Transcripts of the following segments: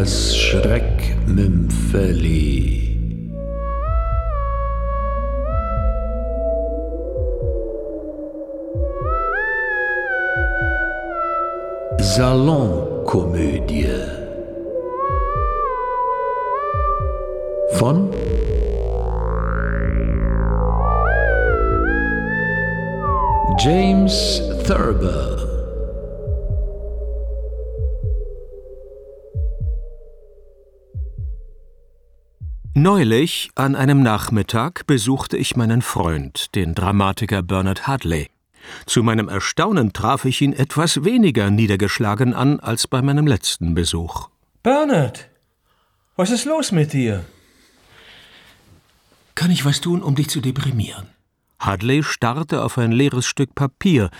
das Schreckmümpfeli. Salonkomödie von James Thurber Neulich, an einem Nachmittag, besuchte ich meinen Freund, den Dramatiker Bernard Hadley. Zu meinem Erstaunen traf ich ihn etwas weniger niedergeschlagen an als bei meinem letzten Besuch. Bernard, was ist los mit dir? Kann ich was tun, um dich zu deprimieren? Hadley starrte auf ein leeres Stück Papier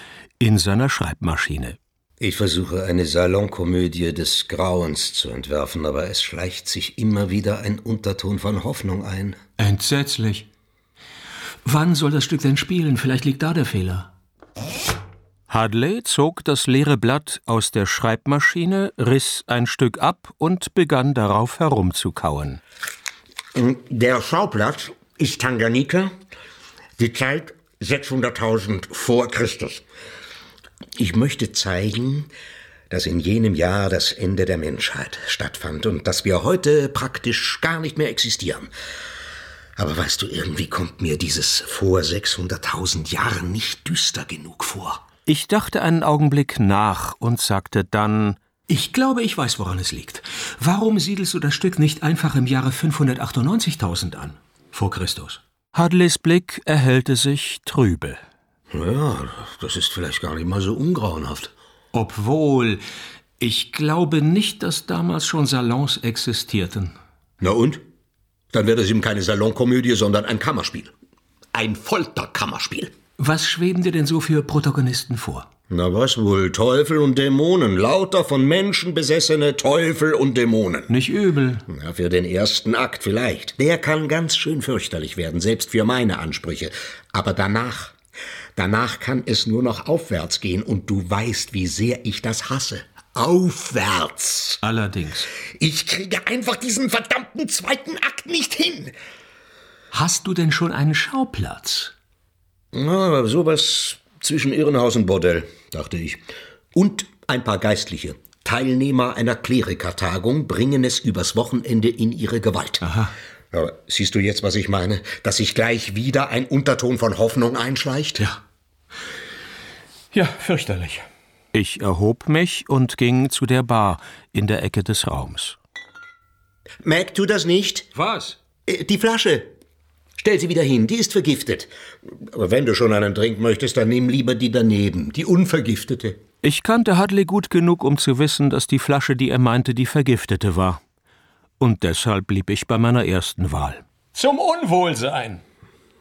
in seiner Schreibmaschine. Ich versuche eine Salonkomödie des Grauens zu entwerfen, aber es schleicht sich immer wieder ein Unterton von Hoffnung ein. Entsetzlich. Wann soll das Stück denn spielen? Vielleicht liegt da der Fehler. Hadley zog das leere Blatt aus der Schreibmaschine, riss ein Stück ab und begann darauf herumzukauen. Der Schauplatz ist Tanganika, die Zeit 600.000 vor Christus. Ich möchte zeigen, dass in jenem Jahr das Ende der Menschheit stattfand und dass wir heute praktisch gar nicht mehr existieren. Aber weißt du, irgendwie kommt mir dieses vor 600.000 Jahren nicht düster genug vor. Ich dachte einen Augenblick nach und sagte dann, ich glaube, ich weiß, woran es liegt. Warum siedelst du das Stück nicht einfach im Jahre 598.000 an, vor Christus? Hadleys Blick erhellte sich trübe. Ja, das ist vielleicht gar nicht mal so ungrauenhaft. Obwohl, ich glaube nicht, dass damals schon Salons existierten. Na und? Dann wäre das eben keine Salonkomödie, sondern ein Kammerspiel. Ein Folterkammerspiel. Was schweben dir denn so für Protagonisten vor? Na was wohl? Teufel und Dämonen. Lauter von Menschen besessene Teufel und Dämonen. Nicht übel. Na, für den ersten Akt vielleicht. Der kann ganz schön fürchterlich werden, selbst für meine Ansprüche. Aber danach, danach kann es nur noch aufwärts gehen und du weißt, wie sehr ich das hasse. Aufwärts. Allerdings. Ich kriege einfach diesen verdammten zweiten Akt nicht hin. Hast du denn schon einen Schauplatz? Na, sowas zwischen Irrenhaus und Bordell, dachte ich. Und ein paar Geistliche. Teilnehmer einer Klerikertagung bringen es übers Wochenende in ihre Gewalt. Aha. Aber siehst du jetzt, was ich meine? Dass sich gleich wieder ein Unterton von Hoffnung einschleicht? Ja. Ja, fürchterlich. Ich erhob mich und ging zu der Bar in der Ecke des Raums. Mac, tu das nicht. Was? Äh, Die Flasche. Stell sie wieder hin, die ist vergiftet. Aber wenn du schon einen Trink möchtest, dann nimm lieber die daneben, die unvergiftete. Ich kannte Hadley gut genug, um zu wissen, dass die Flasche, die er meinte, die vergiftete war. Und deshalb blieb ich bei meiner ersten Wahl. Zum Unwohlsein.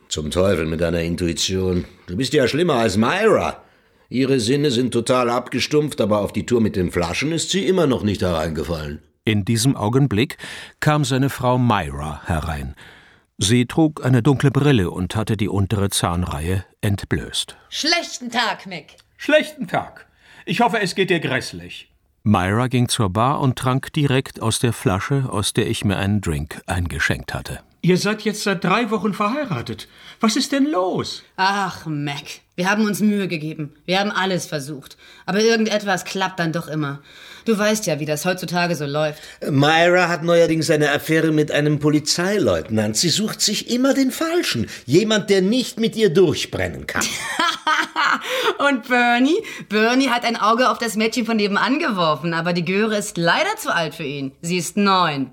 Zum Teufel mit deiner Intuition. Du bist ja schlimmer als Myra. Ihre Sinne sind total abgestumpft, aber auf die Tour mit den Flaschen ist sie immer noch nicht hereingefallen. In diesem Augenblick kam seine Frau Myra herein. Sie trug eine dunkle Brille und hatte die untere Zahnreihe entblößt. Schlechten Tag, Mick. Schlechten Tag. Ich hoffe, es geht dir grässlich. Myra ging zur Bar und trank direkt aus der Flasche, aus der ich mir einen Drink eingeschenkt hatte. Ihr seid jetzt seit drei Wochen verheiratet. Was ist denn los? Ach, Mac. Wir haben uns Mühe gegeben. Wir haben alles versucht. Aber irgendetwas klappt dann doch immer. Du weißt ja, wie das heutzutage so läuft. Myra hat neuerdings eine Affäre mit einem Polizeileutnant. Sie sucht sich immer den Falschen. Jemand, der nicht mit ihr durchbrennen kann. Und Bernie? Bernie hat ein Auge auf das Mädchen von nebenan geworfen, aber die Göre ist leider zu alt für ihn. Sie ist neun.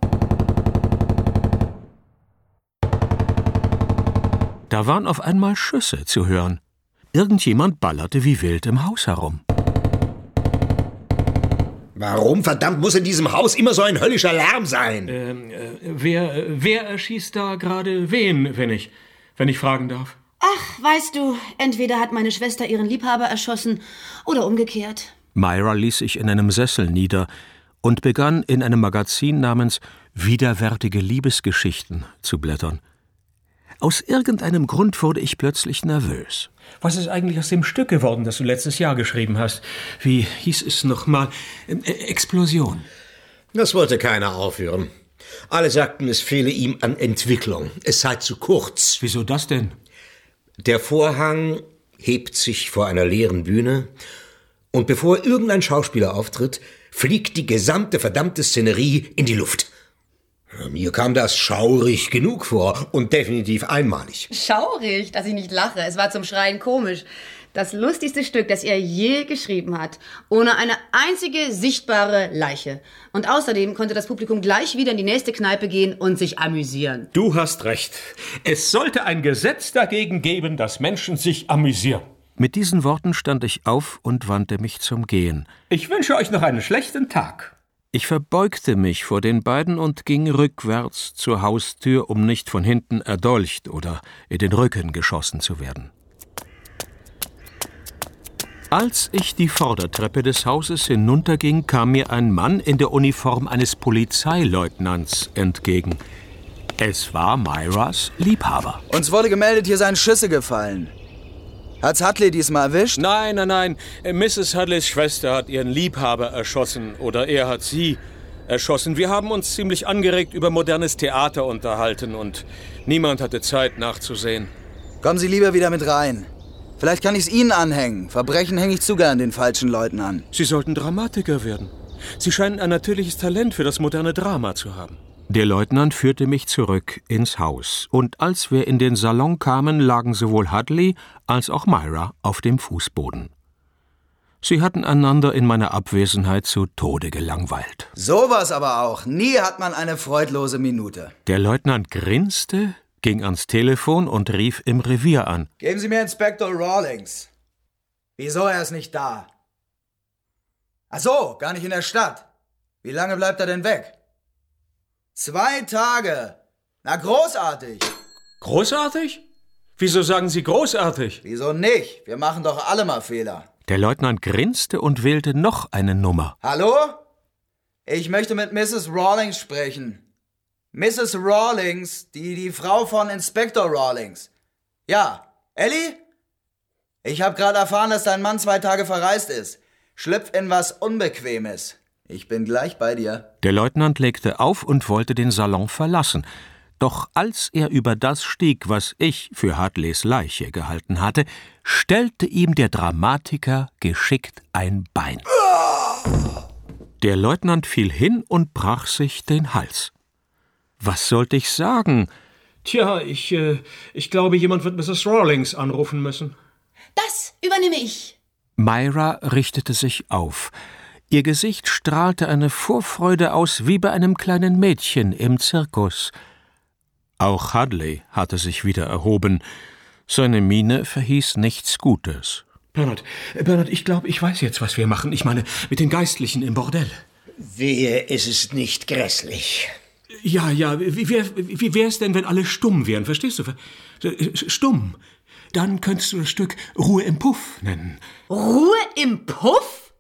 Da waren auf einmal Schüsse zu hören. Irgendjemand ballerte wie wild im Haus herum. Warum verdammt muss in diesem Haus immer so ein höllischer Lärm sein? Ähm, äh, wer, wer erschießt da gerade wen, wenn ich, wenn ich fragen darf? Ach, weißt du, entweder hat meine Schwester ihren Liebhaber erschossen oder umgekehrt. Myra ließ sich in einem Sessel nieder und begann in einem Magazin namens Widerwärtige Liebesgeschichten zu blättern. Aus irgendeinem Grund wurde ich plötzlich nervös. Was ist eigentlich aus dem Stück geworden, das du letztes Jahr geschrieben hast? Wie hieß es nochmal? Ähm, äh, Explosion. Das wollte keiner aufhören. Alle sagten, es fehle ihm an Entwicklung. Es sei zu kurz. Wieso das denn? Der Vorhang hebt sich vor einer leeren Bühne und bevor irgendein Schauspieler auftritt, fliegt die gesamte verdammte Szenerie in die Luft. Mir kam das schaurig genug vor und definitiv einmalig. Schaurig, dass ich nicht lache. Es war zum Schreien komisch. Das lustigste Stück, das er je geschrieben hat. Ohne eine einzige sichtbare Leiche. Und außerdem konnte das Publikum gleich wieder in die nächste Kneipe gehen und sich amüsieren. Du hast recht. Es sollte ein Gesetz dagegen geben, dass Menschen sich amüsieren. Mit diesen Worten stand ich auf und wandte mich zum Gehen. Ich wünsche euch noch einen schlechten Tag. Ich verbeugte mich vor den beiden und ging rückwärts zur Haustür, um nicht von hinten erdolcht oder in den Rücken geschossen zu werden. Als ich die Vordertreppe des Hauses hinunterging, kam mir ein Mann in der Uniform eines Polizeileutnants entgegen. Es war Myras Liebhaber. Uns wurde gemeldet, hier seien Schüsse gefallen. Hat's Hutley diesmal erwischt? Nein, nein, nein. Mrs. Hudleys Schwester hat ihren Liebhaber erschossen. Oder er hat sie erschossen. Wir haben uns ziemlich angeregt über modernes Theater unterhalten und niemand hatte Zeit nachzusehen. Kommen Sie lieber wieder mit rein. Vielleicht kann ich's Ihnen anhängen. Verbrechen hänge ich zu gern den falschen Leuten an. Sie sollten Dramatiker werden. Sie scheinen ein natürliches Talent für das moderne Drama zu haben. Der Leutnant führte mich zurück ins Haus, und als wir in den Salon kamen, lagen sowohl Hudley als auch Myra auf dem Fußboden. Sie hatten einander in meiner Abwesenheit zu Tode gelangweilt. Sowas aber auch. Nie hat man eine freudlose Minute. Der Leutnant grinste, ging ans Telefon und rief im Revier an. Geben Sie mir Inspektor Rawlings. Wieso, er ist nicht da? Ach so, gar nicht in der Stadt. Wie lange bleibt er denn weg? Zwei Tage. Na, großartig. Großartig? Wieso sagen Sie großartig? Wieso nicht? Wir machen doch alle mal Fehler. Der Leutnant grinste und wählte noch eine Nummer. Hallo? Ich möchte mit Mrs. Rawlings sprechen. Mrs. Rawlings, die, die Frau von Inspektor Rawlings. Ja, Ellie? Ich habe gerade erfahren, dass dein Mann zwei Tage verreist ist. Schlüpf in was Unbequemes. Ich bin gleich bei dir. Der Leutnant legte auf und wollte den Salon verlassen. Doch als er über das stieg, was ich für Hartleys Leiche gehalten hatte, stellte ihm der Dramatiker geschickt ein Bein. Der Leutnant fiel hin und brach sich den Hals. Was sollte ich sagen? Tja, ich, äh, ich glaube, jemand wird Mrs. Rawlings anrufen müssen. Das übernehme ich. Myra richtete sich auf. Ihr Gesicht strahlte eine Vorfreude aus wie bei einem kleinen Mädchen im Zirkus. Auch Hudley hatte sich wieder erhoben. Seine Miene verhieß nichts Gutes. Bernhard, Bernhard, ich glaube, ich weiß jetzt, was wir machen. Ich meine, mit den Geistlichen im Bordell. Wehe, es ist nicht grässlich. Ja, ja, wie, wär, wie wär's denn, wenn alle stumm wären, verstehst du? Stumm. Dann könntest du das Stück Ruhe im Puff nennen. Ruhe im Puff?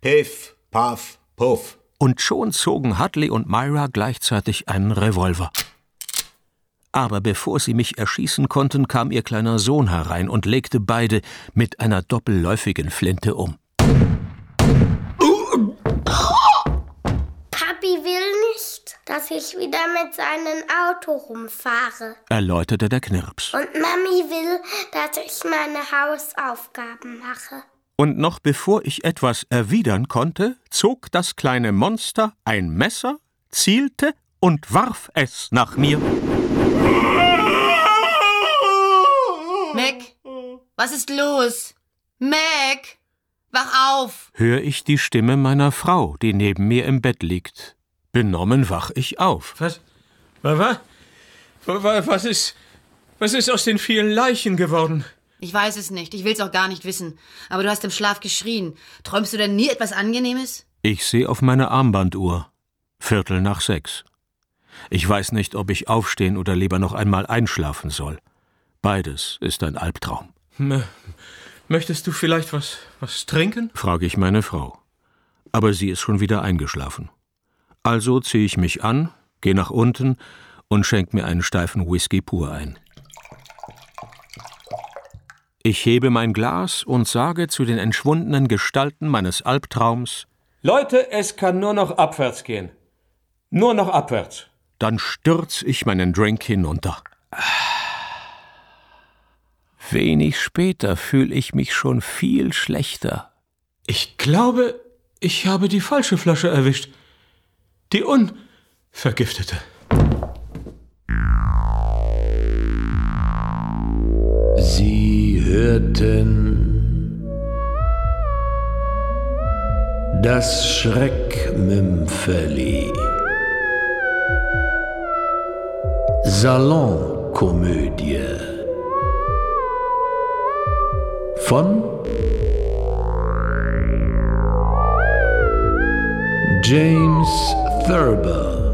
Piff, Puff, Puff. Und schon zogen Hudley und Myra gleichzeitig einen Revolver. Aber bevor sie mich erschießen konnten, kam ihr kleiner Sohn herein und legte beide mit einer doppelläufigen Flinte um. Papi will nicht, dass ich wieder mit seinem Auto rumfahre. erläuterte der Knirps. Und Mami will, dass ich meine Hausaufgaben mache. Und noch bevor ich etwas erwidern konnte, zog das kleine Monster ein Messer, zielte und warf es nach mir. Mac, was ist los? Mac, wach auf. Hör ich die Stimme meiner Frau, die neben mir im Bett liegt. Benommen wach ich auf. Was? Was? Was, was ist. Was ist aus den vielen Leichen geworden? Ich weiß es nicht, ich will's auch gar nicht wissen. Aber du hast im Schlaf geschrien. Träumst du denn nie etwas Angenehmes? Ich sehe auf meine Armbanduhr. Viertel nach sechs. Ich weiß nicht, ob ich aufstehen oder lieber noch einmal einschlafen soll. Beides ist ein Albtraum. M möchtest du vielleicht was, was trinken? frage ich meine Frau. Aber sie ist schon wieder eingeschlafen. Also ziehe ich mich an, gehe nach unten und schenk mir einen steifen Whisky pur ein. Ich hebe mein Glas und sage zu den entschwundenen Gestalten meines Albtraums Leute, es kann nur noch abwärts gehen. Nur noch abwärts. Dann stürz ich meinen Drink hinunter. Wenig später fühle ich mich schon viel schlechter. Ich glaube, ich habe die falsche Flasche erwischt. Die unvergiftete. Hörten das Schreckmümpfeli. Salonkomödie. Von James Thurber